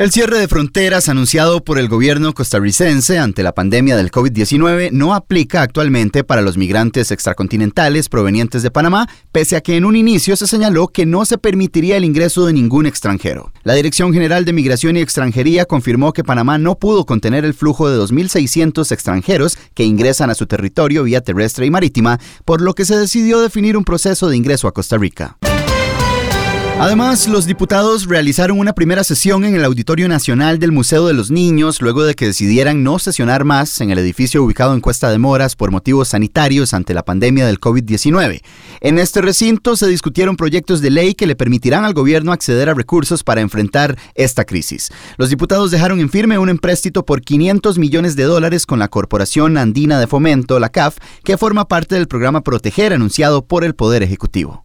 El cierre de fronteras anunciado por el gobierno costarricense ante la pandemia del COVID-19 no aplica actualmente para los migrantes extracontinentales provenientes de Panamá, pese a que en un inicio se señaló que no se permitiría el ingreso de ningún extranjero. La Dirección General de Migración y Extranjería confirmó que Panamá no pudo contener el flujo de 2.600 extranjeros que ingresan a su territorio vía terrestre y marítima, por lo que se decidió definir un proceso de ingreso a Costa Rica. Además, los diputados realizaron una primera sesión en el Auditorio Nacional del Museo de los Niños luego de que decidieran no sesionar más en el edificio ubicado en Cuesta de Moras por motivos sanitarios ante la pandemia del COVID-19. En este recinto se discutieron proyectos de ley que le permitirán al gobierno acceder a recursos para enfrentar esta crisis. Los diputados dejaron en firme un empréstito por 500 millones de dólares con la Corporación Andina de Fomento, la CAF, que forma parte del programa Proteger anunciado por el Poder Ejecutivo.